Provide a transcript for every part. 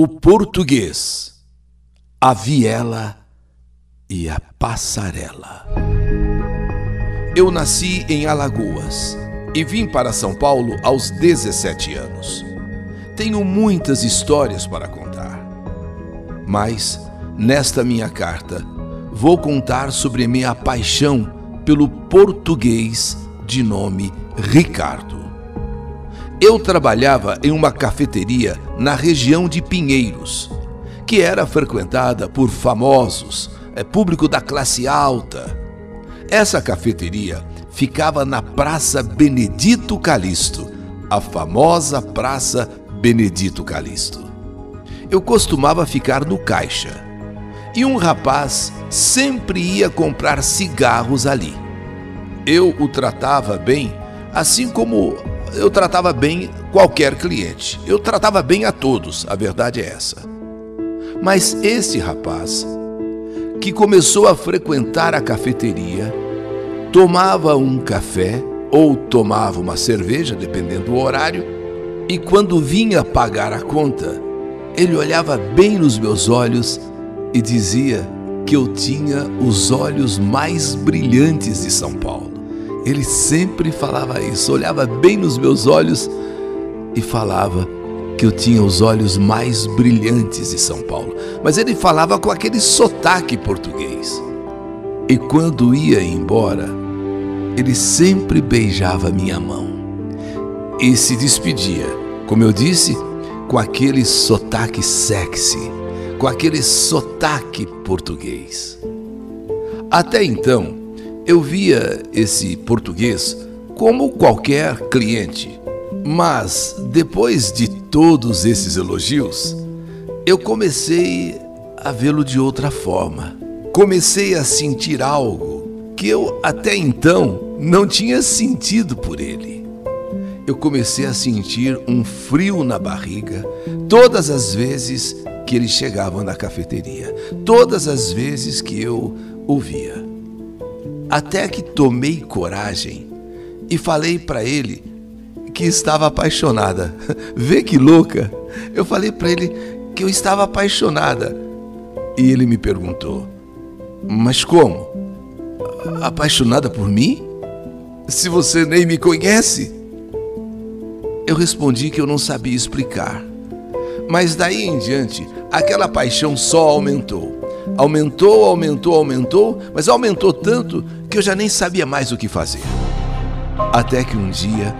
o português, a viela e a passarela. Eu nasci em Alagoas e vim para São Paulo aos 17 anos. Tenho muitas histórias para contar, mas nesta minha carta vou contar sobre minha paixão pelo português de nome Ricardo. Eu trabalhava em uma cafeteria na região de Pinheiros, que era frequentada por famosos, é, público da classe alta. Essa cafeteria ficava na Praça Benedito Calixto, a famosa Praça Benedito Calixto. Eu costumava ficar no caixa e um rapaz sempre ia comprar cigarros ali. Eu o tratava bem, assim como eu tratava bem qualquer cliente. Eu tratava bem a todos, a verdade é essa. Mas esse rapaz, que começou a frequentar a cafeteria, tomava um café ou tomava uma cerveja, dependendo do horário, e quando vinha pagar a conta, ele olhava bem nos meus olhos e dizia que eu tinha os olhos mais brilhantes de São Paulo. Ele sempre falava isso, olhava bem nos meus olhos e falava que eu tinha os olhos mais brilhantes de São Paulo. Mas ele falava com aquele sotaque português. E quando ia embora, ele sempre beijava minha mão e se despedia, como eu disse, com aquele sotaque sexy, com aquele sotaque português. Até então, eu via esse português como qualquer cliente, mas depois de todos esses elogios, eu comecei a vê-lo de outra forma. Comecei a sentir algo que eu até então não tinha sentido por ele. Eu comecei a sentir um frio na barriga todas as vezes que ele chegava na cafeteria, todas as vezes que eu o via. Até que tomei coragem e falei para ele que estava apaixonada. Vê que louca! Eu falei para ele que eu estava apaixonada. E ele me perguntou: Mas como? Apaixonada por mim? Se você nem me conhece? Eu respondi que eu não sabia explicar. Mas daí em diante, aquela paixão só aumentou. Aumentou, aumentou, aumentou, mas aumentou tanto que eu já nem sabia mais o que fazer. Até que um dia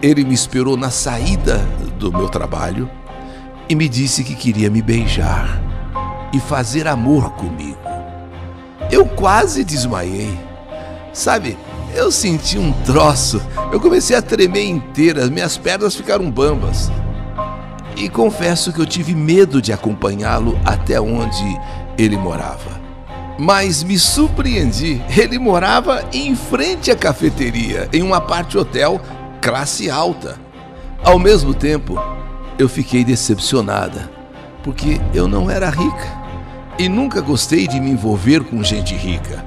ele me esperou na saída do meu trabalho e me disse que queria me beijar e fazer amor comigo. Eu quase desmaiei. Sabe, eu senti um troço, eu comecei a tremer inteira, minhas pernas ficaram bambas. E confesso que eu tive medo de acompanhá-lo até onde ele morava. Mas me surpreendi, ele morava em frente à cafeteria, em uma parte hotel classe alta. Ao mesmo tempo, eu fiquei decepcionada, porque eu não era rica e nunca gostei de me envolver com gente rica,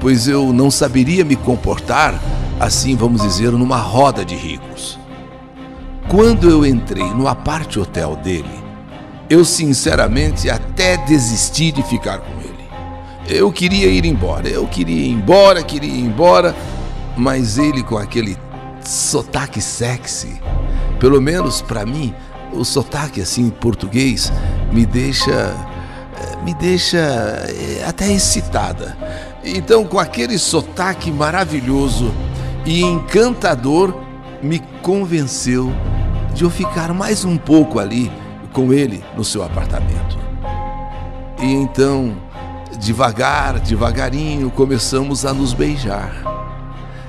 pois eu não saberia me comportar assim, vamos dizer, numa roda de ricos. Quando eu entrei no aparte hotel dele, eu sinceramente até desisti de ficar com. Eu queria ir embora, eu queria ir embora, queria ir embora, mas ele com aquele sotaque sexy, pelo menos para mim, o sotaque assim português me deixa eh, me deixa eh, até excitada. Então, com aquele sotaque maravilhoso e encantador, me convenceu de eu ficar mais um pouco ali com ele no seu apartamento. E então, devagar, devagarinho, começamos a nos beijar.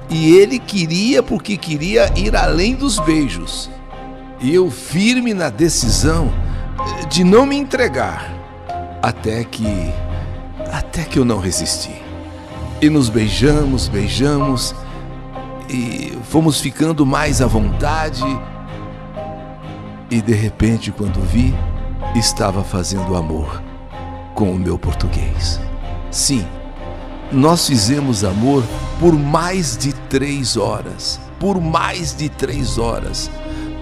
E ele queria porque queria ir além dos beijos. E eu firme na decisão de não me entregar, até que até que eu não resisti. E nos beijamos, beijamos e fomos ficando mais à vontade e de repente, quando vi, estava fazendo amor com o meu português. Sim, nós fizemos amor por mais de três horas. Por mais de três horas.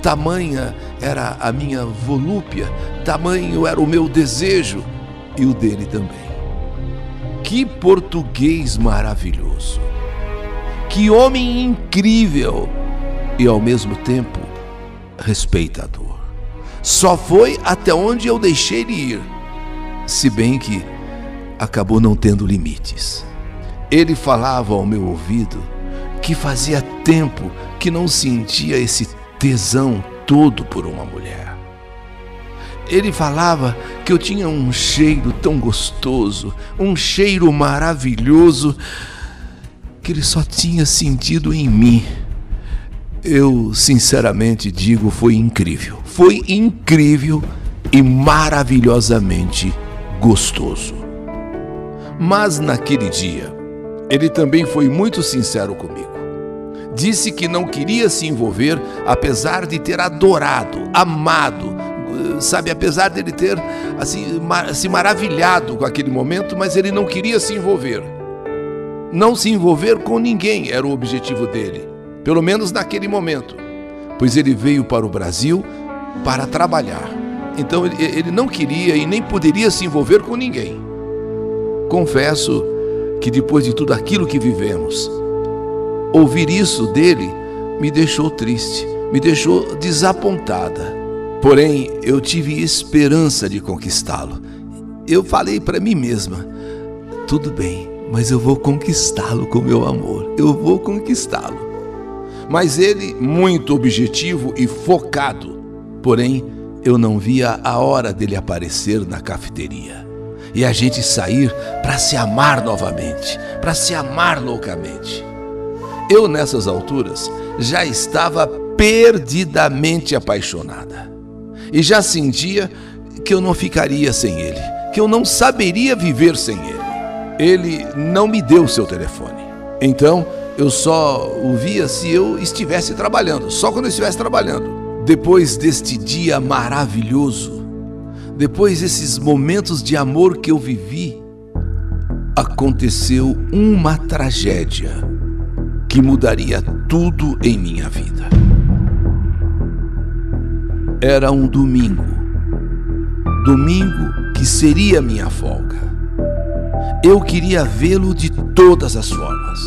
tamanha era a minha volúpia, tamanho era o meu desejo e o dele também. Que português maravilhoso! Que homem incrível e ao mesmo tempo respeitador. Só foi até onde eu deixei ele ir, se bem que acabou não tendo limites. Ele falava ao meu ouvido que fazia tempo que não sentia esse tesão todo por uma mulher. Ele falava que eu tinha um cheiro tão gostoso, um cheiro maravilhoso, que ele só tinha sentido em mim. Eu sinceramente digo, foi incrível. Foi incrível e maravilhosamente gostoso. Mas naquele dia, ele também foi muito sincero comigo. Disse que não queria se envolver, apesar de ter adorado, amado, sabe, apesar de ele ter assim, se maravilhado com aquele momento, mas ele não queria se envolver. Não se envolver com ninguém era o objetivo dele, pelo menos naquele momento, pois ele veio para o Brasil para trabalhar. Então ele não queria e nem poderia se envolver com ninguém. Confesso que depois de tudo aquilo que vivemos, ouvir isso dele me deixou triste, me deixou desapontada. Porém, eu tive esperança de conquistá-lo. Eu falei para mim mesma: tudo bem, mas eu vou conquistá-lo com meu amor, eu vou conquistá-lo. Mas ele, muito objetivo e focado, porém, eu não via a hora dele aparecer na cafeteria e a gente sair para se amar novamente, para se amar loucamente. Eu, nessas alturas, já estava perdidamente apaixonada e já sentia que eu não ficaria sem ele, que eu não saberia viver sem ele. Ele não me deu seu telefone. Então, eu só o via se eu estivesse trabalhando, só quando eu estivesse trabalhando. Depois deste dia maravilhoso, depois desses momentos de amor que eu vivi, aconteceu uma tragédia que mudaria tudo em minha vida. Era um domingo, domingo que seria minha folga. Eu queria vê-lo de todas as formas.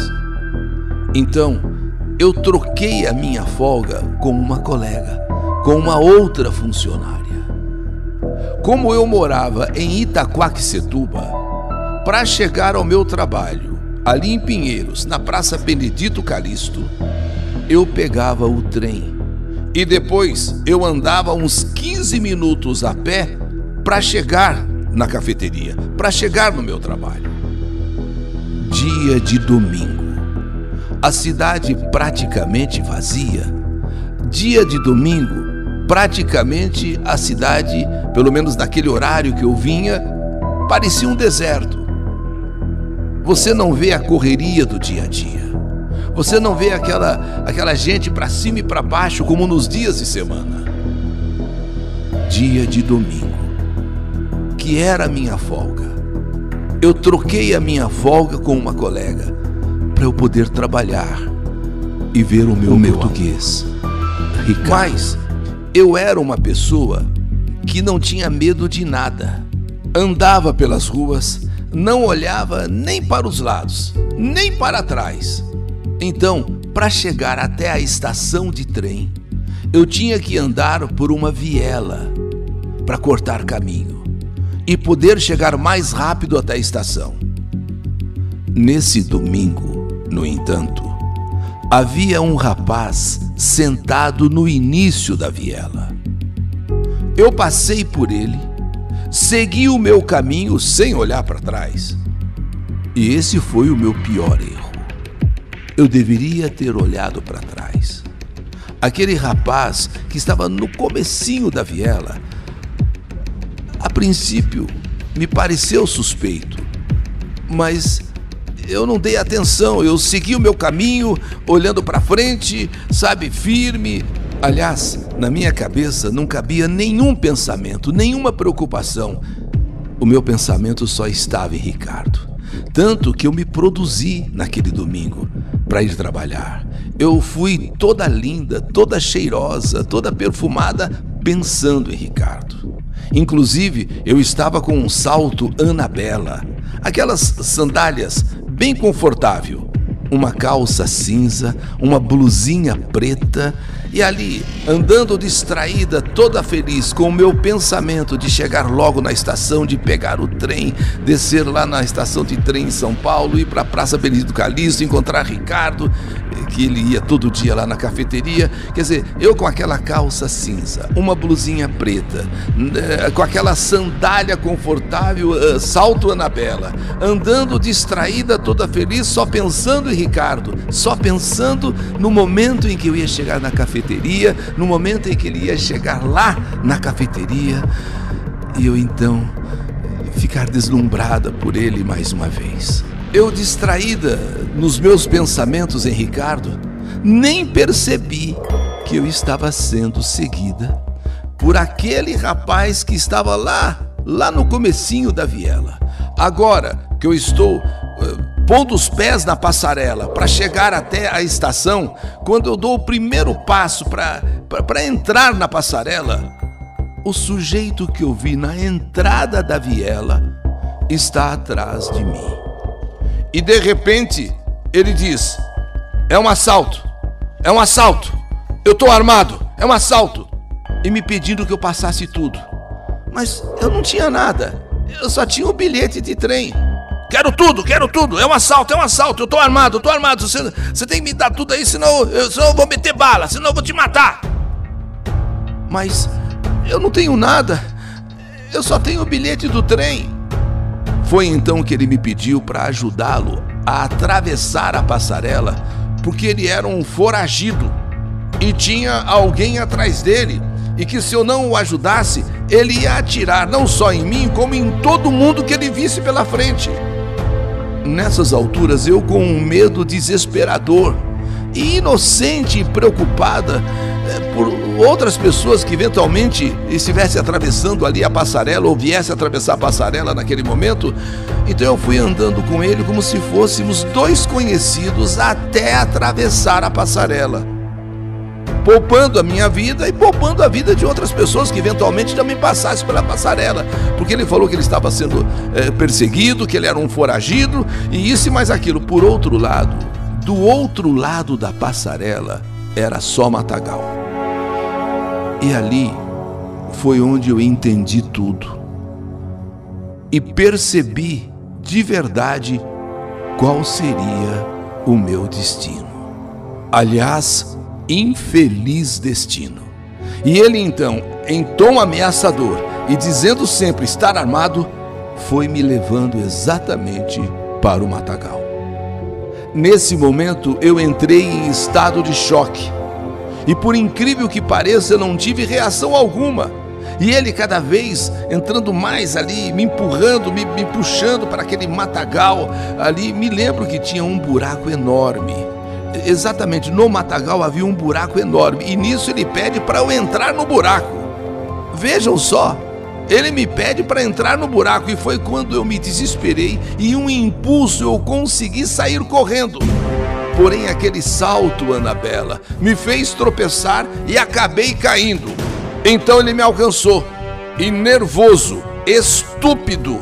Então, eu troquei a minha folga com uma colega, com uma outra funcionária. Como eu morava em Itaquaquecetuba, para chegar ao meu trabalho, ali em Pinheiros, na Praça Benedito Calixto, eu pegava o trem e depois eu andava uns 15 minutos a pé para chegar na cafeteria, para chegar no meu trabalho. Dia de domingo. A cidade praticamente vazia. Dia de domingo, praticamente a cidade pelo menos naquele horário que eu vinha, parecia um deserto. Você não vê a correria do dia a dia. Você não vê aquela, aquela gente para cima e para baixo como nos dias de semana. Dia de domingo, que era a minha folga. Eu troquei a minha folga com uma colega para eu poder trabalhar e ver o meu, o meu português. Ricardo. Mas eu era uma pessoa que não tinha medo de nada. Andava pelas ruas, não olhava nem para os lados, nem para trás. Então, para chegar até a estação de trem, eu tinha que andar por uma viela para cortar caminho e poder chegar mais rápido até a estação. Nesse domingo, no entanto, havia um rapaz sentado no início da viela. Eu passei por ele, segui o meu caminho sem olhar para trás. E esse foi o meu pior erro. Eu deveria ter olhado para trás. Aquele rapaz que estava no comecinho da viela, a princípio me pareceu suspeito, mas eu não dei atenção, eu segui o meu caminho, olhando para frente, sabe, firme, Aliás, na minha cabeça não cabia nenhum pensamento, nenhuma preocupação. O meu pensamento só estava em Ricardo. Tanto que eu me produzi naquele domingo para ir trabalhar. eu fui toda linda, toda cheirosa, toda perfumada, pensando em Ricardo. Inclusive, eu estava com um salto Anabela, aquelas sandálias bem confortável, uma calça cinza, uma blusinha preta e ali, andando distraída, toda feliz, com o meu pensamento de chegar logo na estação, de pegar o trem, descer lá na estação de trem em São Paulo, ir para a Praça Benedito Calixto, encontrar Ricardo, que ele ia todo dia lá na cafeteria. Quer dizer, eu com aquela calça cinza, uma blusinha preta, né, com aquela sandália confortável, eh, salto Anabela, andando distraída, toda feliz, só pensando em Ricardo, só pensando no momento em que eu ia chegar na cafeteria, no momento em que ele ia chegar lá na cafeteria, e eu então ficar deslumbrada por ele mais uma vez. Eu, distraída nos meus pensamentos em Ricardo, nem percebi que eu estava sendo seguida por aquele rapaz que estava lá, lá no comecinho da viela. Agora que eu estou uh, pondo os pés na passarela para chegar até a estação, quando eu dou o primeiro passo para entrar na passarela, o sujeito que eu vi na entrada da viela está atrás de mim. E de repente ele diz: É um assalto, é um assalto, eu estou armado, é um assalto. E me pedindo que eu passasse tudo. Mas eu não tinha nada, eu só tinha o bilhete de trem. Quero tudo, quero tudo. É um assalto, é um assalto. Eu tô armado, eu armado. Você, você tem que me dar tudo aí, senão eu, senão eu vou meter bala, senão eu vou te matar. Mas eu não tenho nada. Eu só tenho o bilhete do trem. Foi então que ele me pediu para ajudá-lo a atravessar a passarela, porque ele era um foragido e tinha alguém atrás dele, e que se eu não o ajudasse, ele ia atirar não só em mim, como em todo mundo que ele visse pela frente. Nessas alturas, eu com um medo desesperador e inocente e preocupada por outras pessoas que eventualmente estivessem atravessando ali a passarela ou viessem atravessar a passarela naquele momento. Então eu fui andando com ele como se fôssemos dois conhecidos até atravessar a passarela poupando a minha vida e poupando a vida de outras pessoas que eventualmente também passassem pela passarela, porque ele falou que ele estava sendo é, perseguido, que ele era um foragido e isso e mais aquilo. Por outro lado, do outro lado da passarela era só matagal. E ali foi onde eu entendi tudo e percebi de verdade qual seria o meu destino. Aliás, infeliz destino. E ele então, em tom ameaçador e dizendo sempre estar armado, foi me levando exatamente para o matagal. Nesse momento eu entrei em estado de choque. E por incrível que pareça, eu não tive reação alguma. E ele cada vez entrando mais ali, me empurrando, me, me puxando para aquele matagal ali. Me lembro que tinha um buraco enorme exatamente no matagal havia um buraco enorme e nisso ele pede para eu entrar no buraco. Vejam só, ele me pede para entrar no buraco e foi quando eu me desesperei e um impulso eu consegui sair correndo. Porém, aquele salto, Anabela, me fez tropeçar e acabei caindo. Então ele me alcançou e, nervoso, estúpido,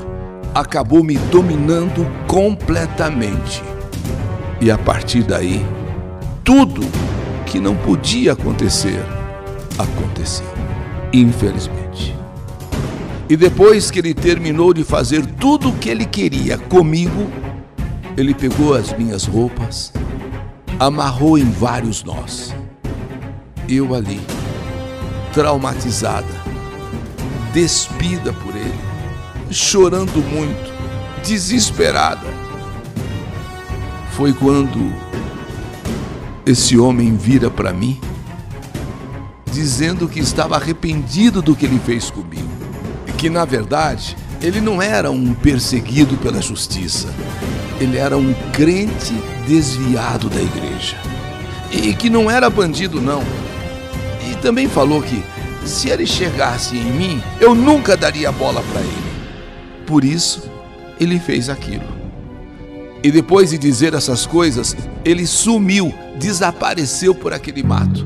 acabou me dominando completamente. E a partir daí, tudo que não podia acontecer, aconteceu. Infelizmente. E depois que ele terminou de fazer tudo o que ele queria comigo, ele pegou as minhas roupas, amarrou em vários nós. Eu ali, traumatizada, despida por ele, chorando muito, desesperada. Foi quando esse homem vira para mim, dizendo que estava arrependido do que ele fez comigo, que na verdade ele não era um perseguido pela justiça, ele era um crente desviado da igreja, e que não era bandido, não. E também falou que se ele chegasse em mim, eu nunca daria bola para ele. Por isso, ele fez aquilo. E depois de dizer essas coisas, ele sumiu desapareceu por aquele mato,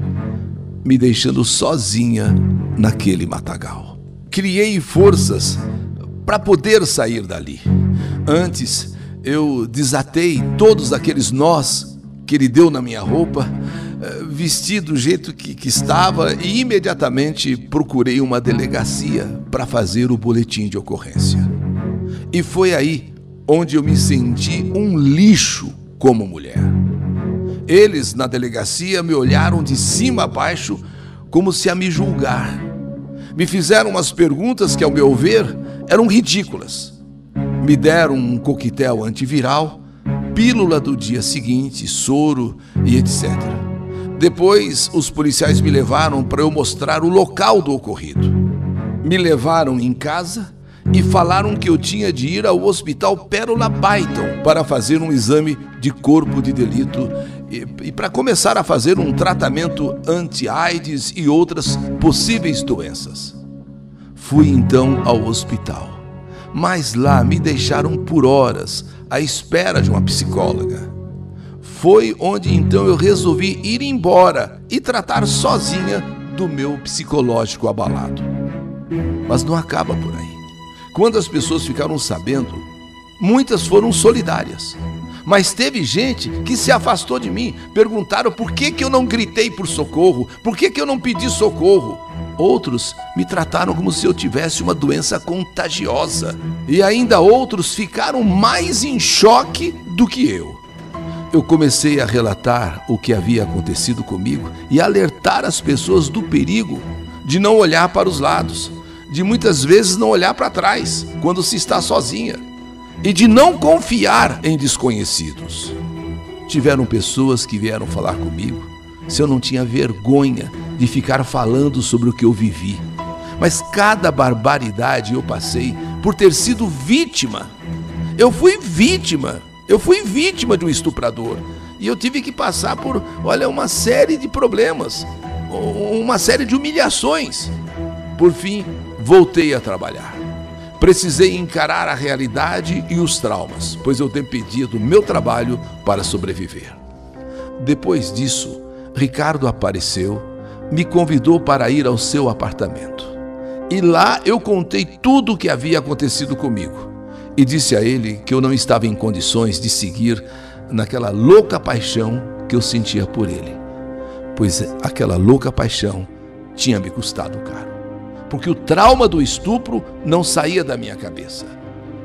me deixando sozinha naquele matagal. Criei forças para poder sair dali. Antes, eu desatei todos aqueles nós que ele deu na minha roupa, eh, vesti do jeito que, que estava e imediatamente procurei uma delegacia para fazer o boletim de ocorrência. E foi aí onde eu me senti um lixo como mulher. Eles, na delegacia, me olharam de cima a baixo como se a me julgar. Me fizeram umas perguntas que, ao meu ver, eram ridículas. Me deram um coquetel antiviral, pílula do dia seguinte, soro e etc. Depois, os policiais me levaram para eu mostrar o local do ocorrido. Me levaram em casa e falaram que eu tinha de ir ao Hospital Pérola Byton para fazer um exame de corpo de delito e, e para começar a fazer um tratamento anti-AIDS e outras possíveis doenças. Fui então ao hospital, mas lá me deixaram por horas à espera de uma psicóloga. Foi onde então eu resolvi ir embora e tratar sozinha do meu psicológico abalado. Mas não acaba por aí. Quando as pessoas ficaram sabendo, muitas foram solidárias. Mas teve gente que se afastou de mim, perguntaram por que, que eu não gritei por socorro, por que, que eu não pedi socorro. Outros me trataram como se eu tivesse uma doença contagiosa. E ainda outros ficaram mais em choque do que eu. Eu comecei a relatar o que havia acontecido comigo e alertar as pessoas do perigo de não olhar para os lados, de muitas vezes não olhar para trás quando se está sozinha e de não confiar em desconhecidos. Tiveram pessoas que vieram falar comigo se eu não tinha vergonha de ficar falando sobre o que eu vivi. Mas cada barbaridade eu passei por ter sido vítima. Eu fui vítima. Eu fui vítima de um estuprador. E eu tive que passar por, olha, uma série de problemas, uma série de humilhações. Por fim, voltei a trabalhar. Precisei encarar a realidade e os traumas, pois eu dependia do meu trabalho para sobreviver. Depois disso, Ricardo apareceu, me convidou para ir ao seu apartamento. E lá eu contei tudo o que havia acontecido comigo e disse a ele que eu não estava em condições de seguir naquela louca paixão que eu sentia por ele, pois aquela louca paixão tinha me custado caro porque o trauma do estupro não saía da minha cabeça.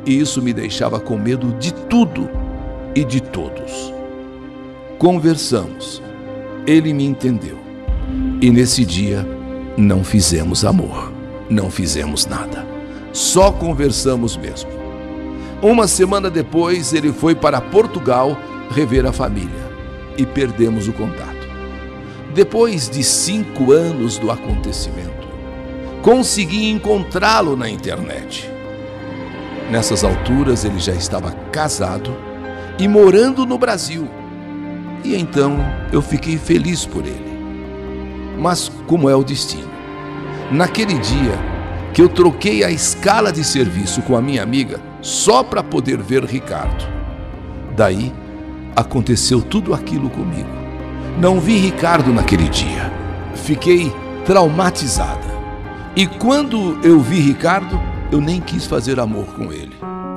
E isso me deixava com medo de tudo e de todos. Conversamos, ele me entendeu. E nesse dia não fizemos amor, não fizemos nada. Só conversamos mesmo. Uma semana depois, ele foi para Portugal rever a família e perdemos o contato. Depois de cinco anos do acontecimento, consegui encontrá-lo na internet. Nessas alturas ele já estava casado e morando no Brasil. E então eu fiquei feliz por ele. Mas como é o destino? Naquele dia que eu troquei a escala de serviço com a minha amiga só para poder ver Ricardo. Daí aconteceu tudo aquilo comigo. Não vi Ricardo naquele dia. Fiquei traumatizada. E quando eu vi Ricardo, eu nem quis fazer amor com ele,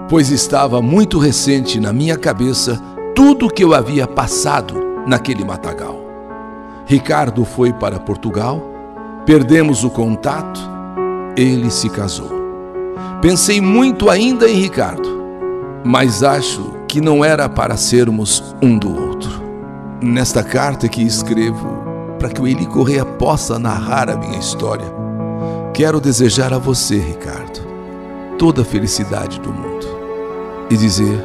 pois estava muito recente na minha cabeça tudo o que eu havia passado naquele matagal. Ricardo foi para Portugal, perdemos o contato, ele se casou. Pensei muito ainda em Ricardo, mas acho que não era para sermos um do outro. Nesta carta que escrevo, para que o Eli Correia possa narrar a minha história, Quero desejar a você, Ricardo, toda a felicidade do mundo e dizer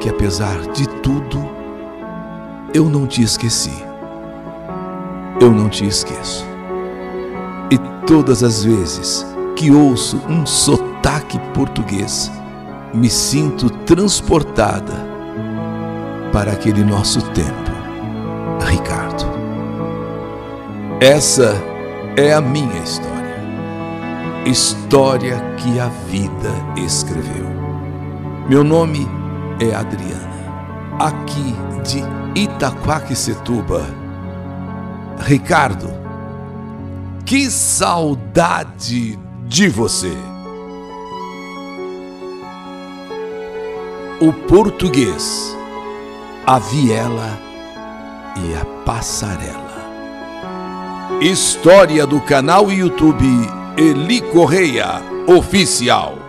que, apesar de tudo, eu não te esqueci. Eu não te esqueço. E todas as vezes que ouço um sotaque português, me sinto transportada para aquele nosso tempo, Ricardo. Essa é a minha história história que a vida escreveu. Meu nome é Adriana, aqui de Itaquaquecetuba. Ricardo, que saudade de você! O português, a viela e a passarela. História do canal YouTube Eli Correia Oficial.